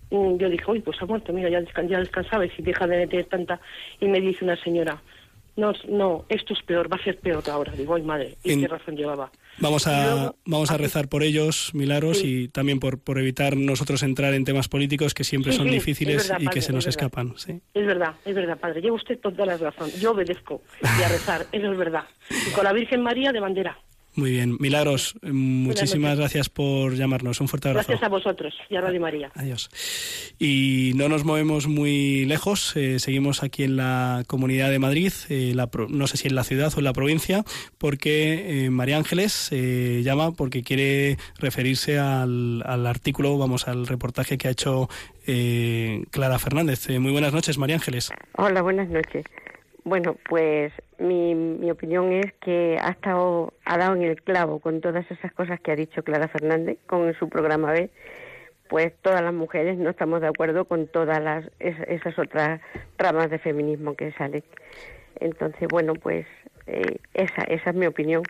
mm, yo dije, uy, pues ha muerto, mira, ya, descan- ya descansaba y si deja de meter tanta. Y me dice una señora, no, no, esto es peor, va a ser peor ahora. Digo, ay, madre, ¿y En- qué razón llevaba? Vamos a, luego- vamos a rezar por ellos, Milagros, Sí. y también por, por evitar nosotros entrar en temas políticos que siempre Sí, son sí, difíciles verdad, y que se nos verdad. escapan. Sí. Es verdad, es verdad, padre. Lleva usted toda la razón. Yo obedezco y a rezar, eso es verdad. Y con la Virgen María de bandera. Muy bien. Milagros, eh, muchísimas gracias por llamarnos. Un fuerte abrazo. Gracias a vosotros y a Radio María. Adiós. Y no nos movemos muy lejos, eh, seguimos aquí en la Comunidad de Madrid, eh, la pro- no sé si en la ciudad o en la provincia, porque eh, María Ángeles eh, llama porque quiere referirse al, al artículo, vamos, al reportaje que ha hecho eh, Clara Fernández. Eh, muy buenas noches, María Ángeles. Hola, buenas noches. Bueno, pues mi, mi opinión es que ha estado, ha dado en el clavo con todas esas cosas que ha dicho Clara Fernández con su programa B. Pues todas las mujeres no estamos de acuerdo con todas las es- esas otras ramas de feminismo que salen. Entonces, bueno, pues eh, esa esa es mi opinión.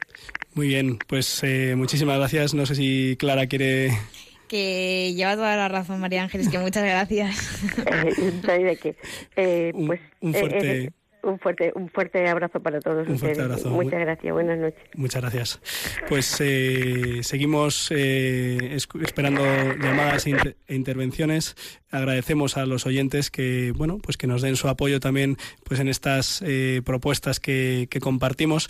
Muy bien, pues eh, muchísimas gracias. No sé si Clara quiere... Que lleva toda la razón, María Ángeles, que muchas gracias. Eh, de qué. Eh, Un- pues un eh, fuerte- eh, un fuerte un fuerte abrazo para todos Un fuerte ustedes. abrazo. Muchas Muy- gracias. Buenas noches. Muchas gracias. Pues eh, seguimos eh, esperando llamadas e, inter- e intervenciones. Agradecemos a los oyentes que bueno pues que nos den su apoyo también pues en estas eh, propuestas que, que compartimos.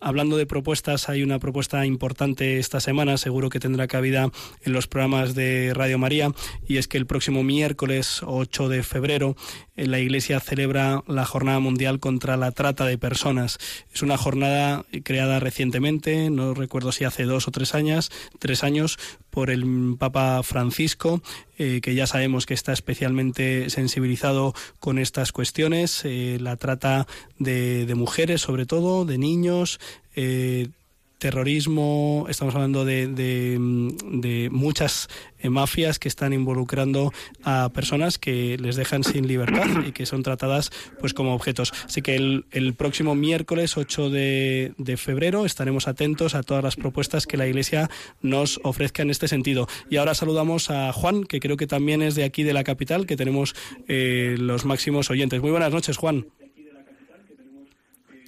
Hablando de propuestas, hay una propuesta importante esta semana, seguro que tendrá cabida en los programas de Radio María, y es que el próximo miércoles 8 de febrero eh, la Iglesia celebra la Jornada Mundial contra la Trata de Personas. Es una jornada creada recientemente, no recuerdo si hace dos o tres años, tres años, por el Papa Francisco, eh, que ya sabemos que está especialmente sensibilizado con estas cuestiones, eh, la trata de, mujeres, sobre todo, de niños. eh, terrorismo, estamos hablando de, de, mm, muchas eh, mafias que están involucrando a personas que les dejan sin libertad y que son tratadas pues como objetos. Así que el, el próximo miércoles 8 de, de febrero estaremos atentos a todas las propuestas que la Iglesia nos ofrezca en este sentido. Y ahora saludamos a Juan, que creo que también es de aquí de la capital, que tenemos eh, los máximos oyentes. Muy buenas noches, Juan.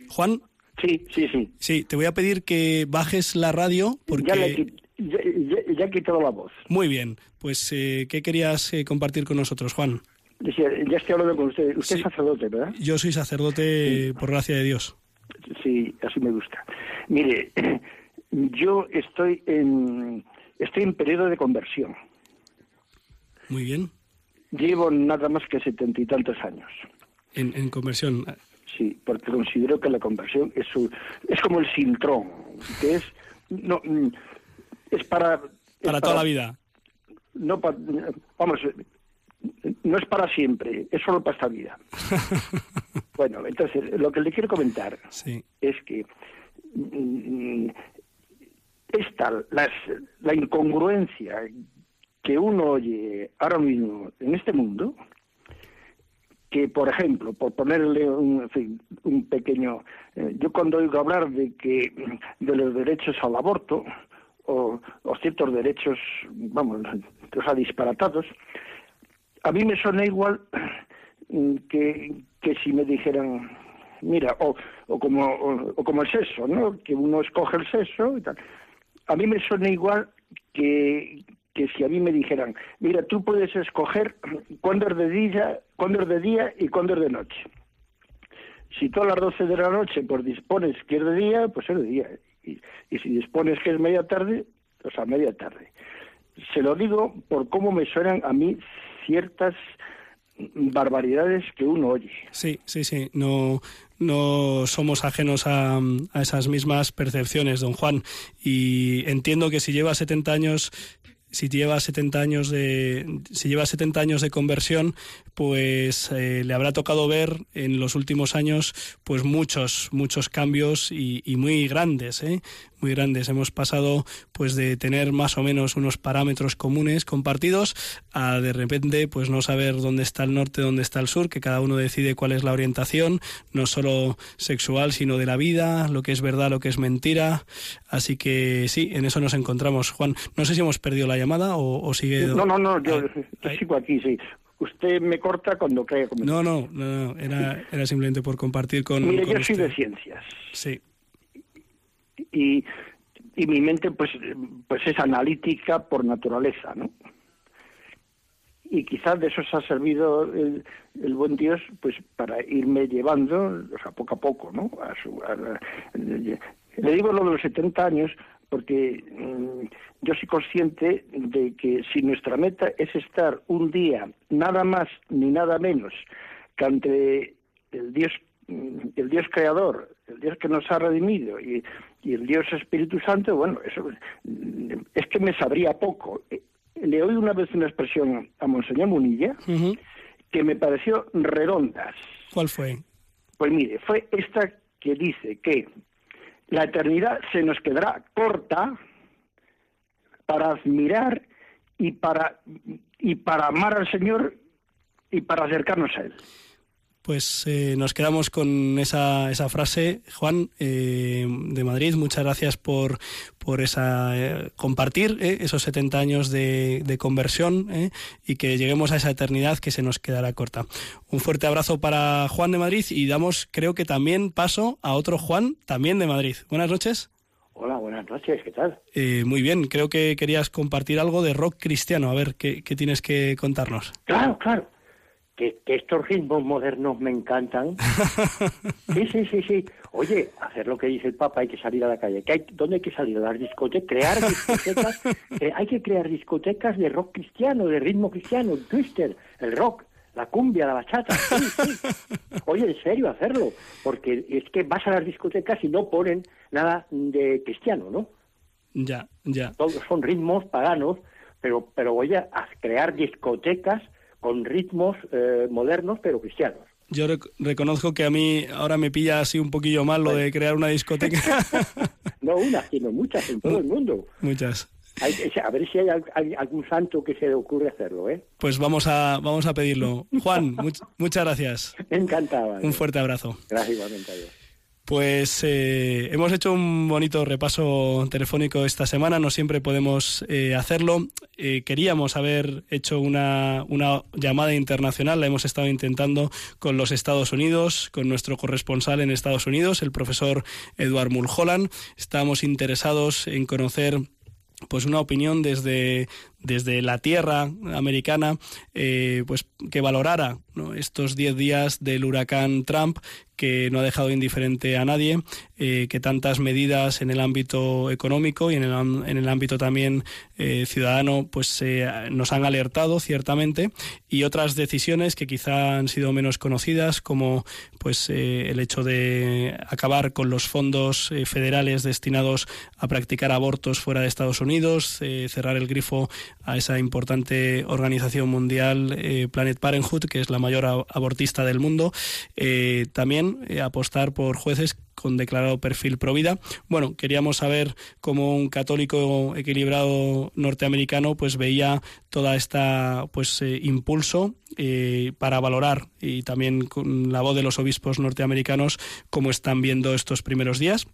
Juan. Sí, sí, sí. Sí, te voy a pedir que bajes la radio porque... Ya, le he quit- ya, ya- ya he quitado la voz. Muy bien, pues eh, ¿qué querías eh, compartir con nosotros, Juan? Decía, ya estoy hablando con usted. Usted Sí. es sacerdote, ¿verdad? Yo soy sacerdote por gracia de Dios. Sí, así me gusta. Mire, yo estoy en estoy en periodo de conversión. Muy bien. llevo nada más que setenta y tantos años. En, en conversión. Sí, porque considero que la conversión es, su- es como el sintrón, que es, no, mm, es para... es Para toda la vida. No pa- vamos, no es para siempre, es solo para esta vida. bueno, entonces, lo que le quiero comentar Sí. es que mm, esta, las, la incongruencia que uno oye ahora mismo en este mundo, que por ejemplo, por ponerle un, pequeño, eh, yo cuando oigo hablar de que de los derechos al aborto o, ciertos derechos, vamos, o sea, disparatados, a mí me suena igual mm, que, que si me dijeran, mira, o, o como o, o como el sexo, ¿no? Que uno escoge el sexo y tal. A mí me suena igual que, que si a mí me dijeran, mira, tú puedes escoger cuándo es de día, cuándo es de día y cuándo es de noche. Si tú a las 12 de la noche pues dispones que es de día, pues es de día. Y, si dispones que es media tarde, pues a media tarde. Se lo digo por cómo me suenan a mí ciertas barbaridades que uno oye. Sí, sí, sí. No, no somos ajenos a, a esas mismas percepciones, don Juan. Y entiendo que si lleva 70 años si lleva 70 años de si lleva 70 años de conversión, pues eh, le habrá tocado ver en los últimos años pues muchos muchos cambios y, y muy grandes, ¿eh? Muy grandes. Hemos pasado pues de tener más o menos unos parámetros comunes compartidos a de repente pues no saber dónde está el norte, dónde está el sur, que cada uno decide cuál es la orientación, no solo sexual, sino de la vida, lo que es verdad, lo que es mentira. Así que sí, en eso nos encontramos. Juan, no sé si hemos perdido la llamada o, o sigue. No, no, no, yo, yo sigo aquí, sí. Usted me corta cuando crea. No, no, no, no, era, era simplemente por compartir con. Mire, con yo soy de ciencias. Sí. Y, y mi mente pues pues es analítica por naturaleza no y quizás de eso se ha servido el, el buen Dios pues para irme llevando o sea poco a poco no a su le digo lo de los 70 años porque mm, yo soy consciente de que si nuestra meta es estar un día nada más ni nada menos que ante el Dios el Dios creador, el Dios que nos ha redimido y, y el Dios Espíritu Santo, bueno, eso mm, es que me sabría poco. Eh, Le oí una vez una expresión a Monseñor Munilla que me pareció redondas. ¿Cuál fue? Pues mire, fue esta que dice que la eternidad se nos quedará corta para admirar y para y para amar al Señor y para acercarnos a él. Pues eh, nos quedamos con esa, esa frase, Juan, eh, de Madrid. Muchas gracias por, por esa eh, compartir eh, esos 70 años de, de conversión eh, y que lleguemos a esa eternidad que se nos quedará corta. Un fuerte abrazo para Juan de Madrid y damos, creo que también paso a otro Juan, también de Madrid. Buenas noches. Hola, buenas noches, ¿qué tal? Eh, muy bien, creo que querías compartir algo de rock cristiano. A ver, ¿qué, qué tienes que contarnos? Claro, claro. Que, que estos ritmos modernos me encantan. Sí, sí, sí, sí. Oye, hacer lo que dice el Papa, hay que salir a la calle. ¿Qué hay, ¿Dónde hay que salir? A las discotecas, crear discotecas. Eh, hay que crear discotecas de rock cristiano, de ritmo cristiano, el twister, el rock, la cumbia, la bachata. Sí, sí. Oye, en serio, hacerlo. Porque es que vas a las discotecas y no ponen nada de cristiano, ¿no? Ya, ya. todos son ritmos paganos, pero, pero voy a, a crear discotecas con ritmos eh, modernos pero cristianos. Yo rec- reconozco que a mí ahora me pilla así un poquillo mal lo de crear una discoteca. No una, sino muchas en todo el mundo. Muchas. Hay a ver si hay, al- hay algún santo que se le ocurre hacerlo, ¿eh? Pues vamos a, vamos a pedirlo. Juan, much- muchas gracias. Encantado. Un fuerte abrazo. Gracias igualmente. Adiós. Pues eh, hemos hecho un bonito repaso telefónico esta semana, no siempre podemos eh, hacerlo. Eh, queríamos haber hecho una, una llamada internacional, la hemos estado intentando con los Estados Unidos, con nuestro corresponsal en Estados Unidos, el profesor Edward Mulholland. Estábamos interesados en conocer pues una opinión desde, desde la tierra americana, eh, pues que valorara estos 10 días del huracán Trump que no ha dejado indiferente a nadie, eh, que tantas medidas en el ámbito económico y en el, en el ámbito también eh, ciudadano pues nos han alertado ciertamente y otras decisiones que quizá han sido menos conocidas como pues el hecho de acabar con los fondos federales destinados a practicar abortos fuera de Estados Unidos, cerrar el grifo a esa importante organización mundial eh, Planet Parenthood, que es la mayor abortista del mundo, eh, también eh, apostar por jueces con declarado perfil pro vida. Bueno, queríamos saber cómo un católico equilibrado norteamericano pues veía toda esta pues impulso para valorar y también con la voz de los obispos norteamericanos cómo están viendo estos primeros días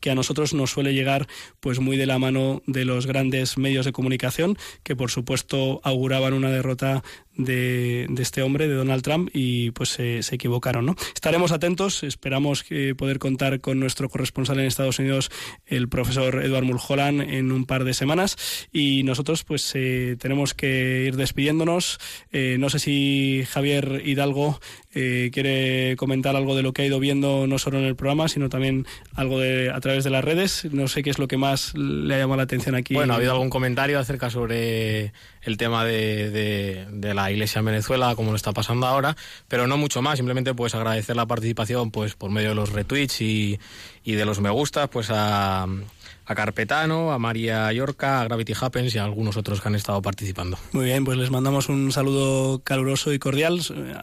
que a nosotros nos suele llegar pues muy de la mano de los grandes medios de comunicación que por supuesto auguraban una derrota de, de este hombre de Donald Trump y pues se se equivocaron ¿no? estaremos atentos esperamos que poder contar con nuestro corresponsal en Estados Unidos el profesor Edward Mulholland en un par de semanas. Y nosotros pues eh, tenemos que ir despidiéndonos. Eh, no sé si Javier Hidalgo eh, quiere comentar algo de lo que ha ido viendo no solo en el programa sino también algo de a través de las redes. No sé qué es lo que más le ha llamado la atención aquí. Bueno, ha habido algún comentario acerca sobre el tema de, de- de la iglesia en Venezuela, como lo está pasando ahora, pero no mucho más. Simplemente pues agradecer la participación pues por medio de los retweets y, y de los me gusta pues a, a Carpetano, a María Yorca, a Gravity Happens y a algunos otros que han estado participando. Muy bien, pues les mandamos un saludo caluroso y cordial.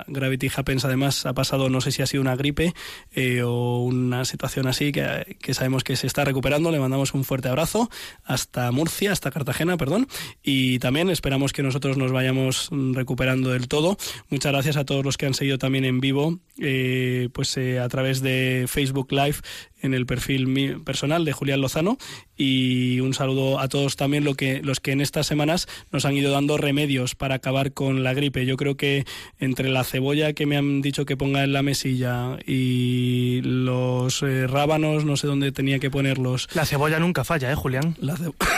Gravity Happens además ha pasado, no sé si ha sido una gripe eh, o una situación así que, que sabemos que se está recuperando. Le mandamos un fuerte abrazo hasta Murcia, hasta Cartagena, perdón. Y también esperamos que nosotros nos vayamos recuperando del todo. Muchas gracias a todos los que han seguido también en vivo, eh, pues eh, a través de Facebook Live en el perfil personal de Julián Lozano y un saludo a todos también lo que, los que en estas semanas nos han ido dando remedios para acabar con la gripe. Yo creo que entre la cebolla que me han dicho que ponga en la mesilla y los eh, rábanos, no sé dónde tenía que ponerlos. La cebolla nunca falla, ¿eh, Julián? La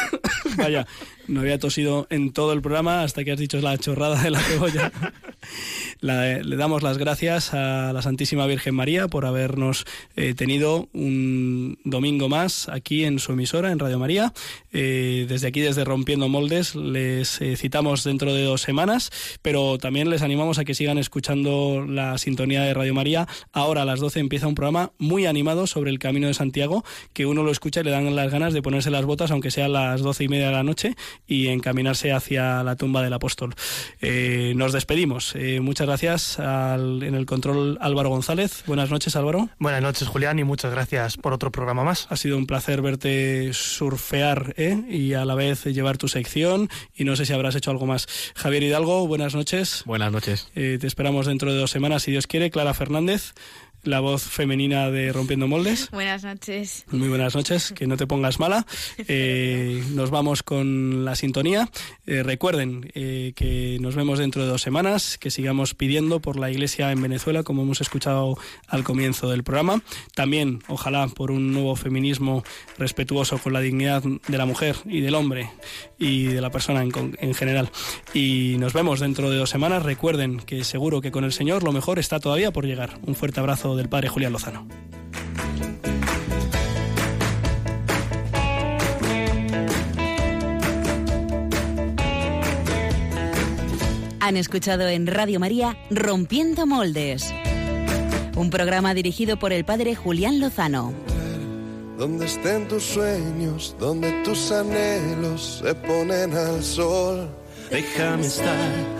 Vaya, no había tosido en todo el programa hasta que has dicho la chorrada de la cebolla. La- le damos las gracias a la Santísima Virgen María por habernos eh, tenido un domingo más aquí en su emisora, en Radio María. Eh, desde aquí, desde Rompiendo Moldes, les eh, citamos dentro de dos semanas, pero también les animamos a que sigan escuchando la sintonía de Radio María. Ahora a las 12 empieza un programa muy animado sobre el Camino de Santiago, que uno lo escucha y le dan las ganas de ponerse las botas, aunque sea a las doce y media de la noche, y encaminarse hacia la tumba del apóstol. Eh, nos despedimos. Eh, muchas gracias al- en el control Álvaro González. Buenas noches, Álvaro. Buenas noches, Julián, y muchas gracias por otro programa más. Ha sido un placer verte surfear ¿eh? y a la vez llevar tu sección y no sé si habrás hecho algo más. Javier Hidalgo, buenas noches. Buenas noches. Eh, te esperamos dentro de dos semanas, si Dios quiere. Clara Fernández, la voz femenina de Rompiendo Moldes. Buenas noches. Muy buenas noches, que no te pongas mala. Eh, nos vamos con la sintonía. Eh, recuerden eh, que nos vemos dentro de dos semanas, que sigamos pidiendo por la Iglesia en Venezuela, como hemos escuchado al comienzo del programa. También, ojalá, por un nuevo feminismo respetuoso con la dignidad de la mujer y del hombre y de la persona en, en general. Y nos vemos dentro de dos semanas. Recuerden que seguro que con el Señor lo mejor está todavía por llegar. Un fuerte abrazo del Padre Julián Lozano. Han escuchado en Radio María Rompiendo Moldes, un programa dirigido por el padre Julián Lozano. Donde estén tus sueños, donde tus anhelos se ponen al sol. Déjame estar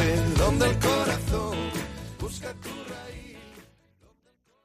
donde el corazón busca tu.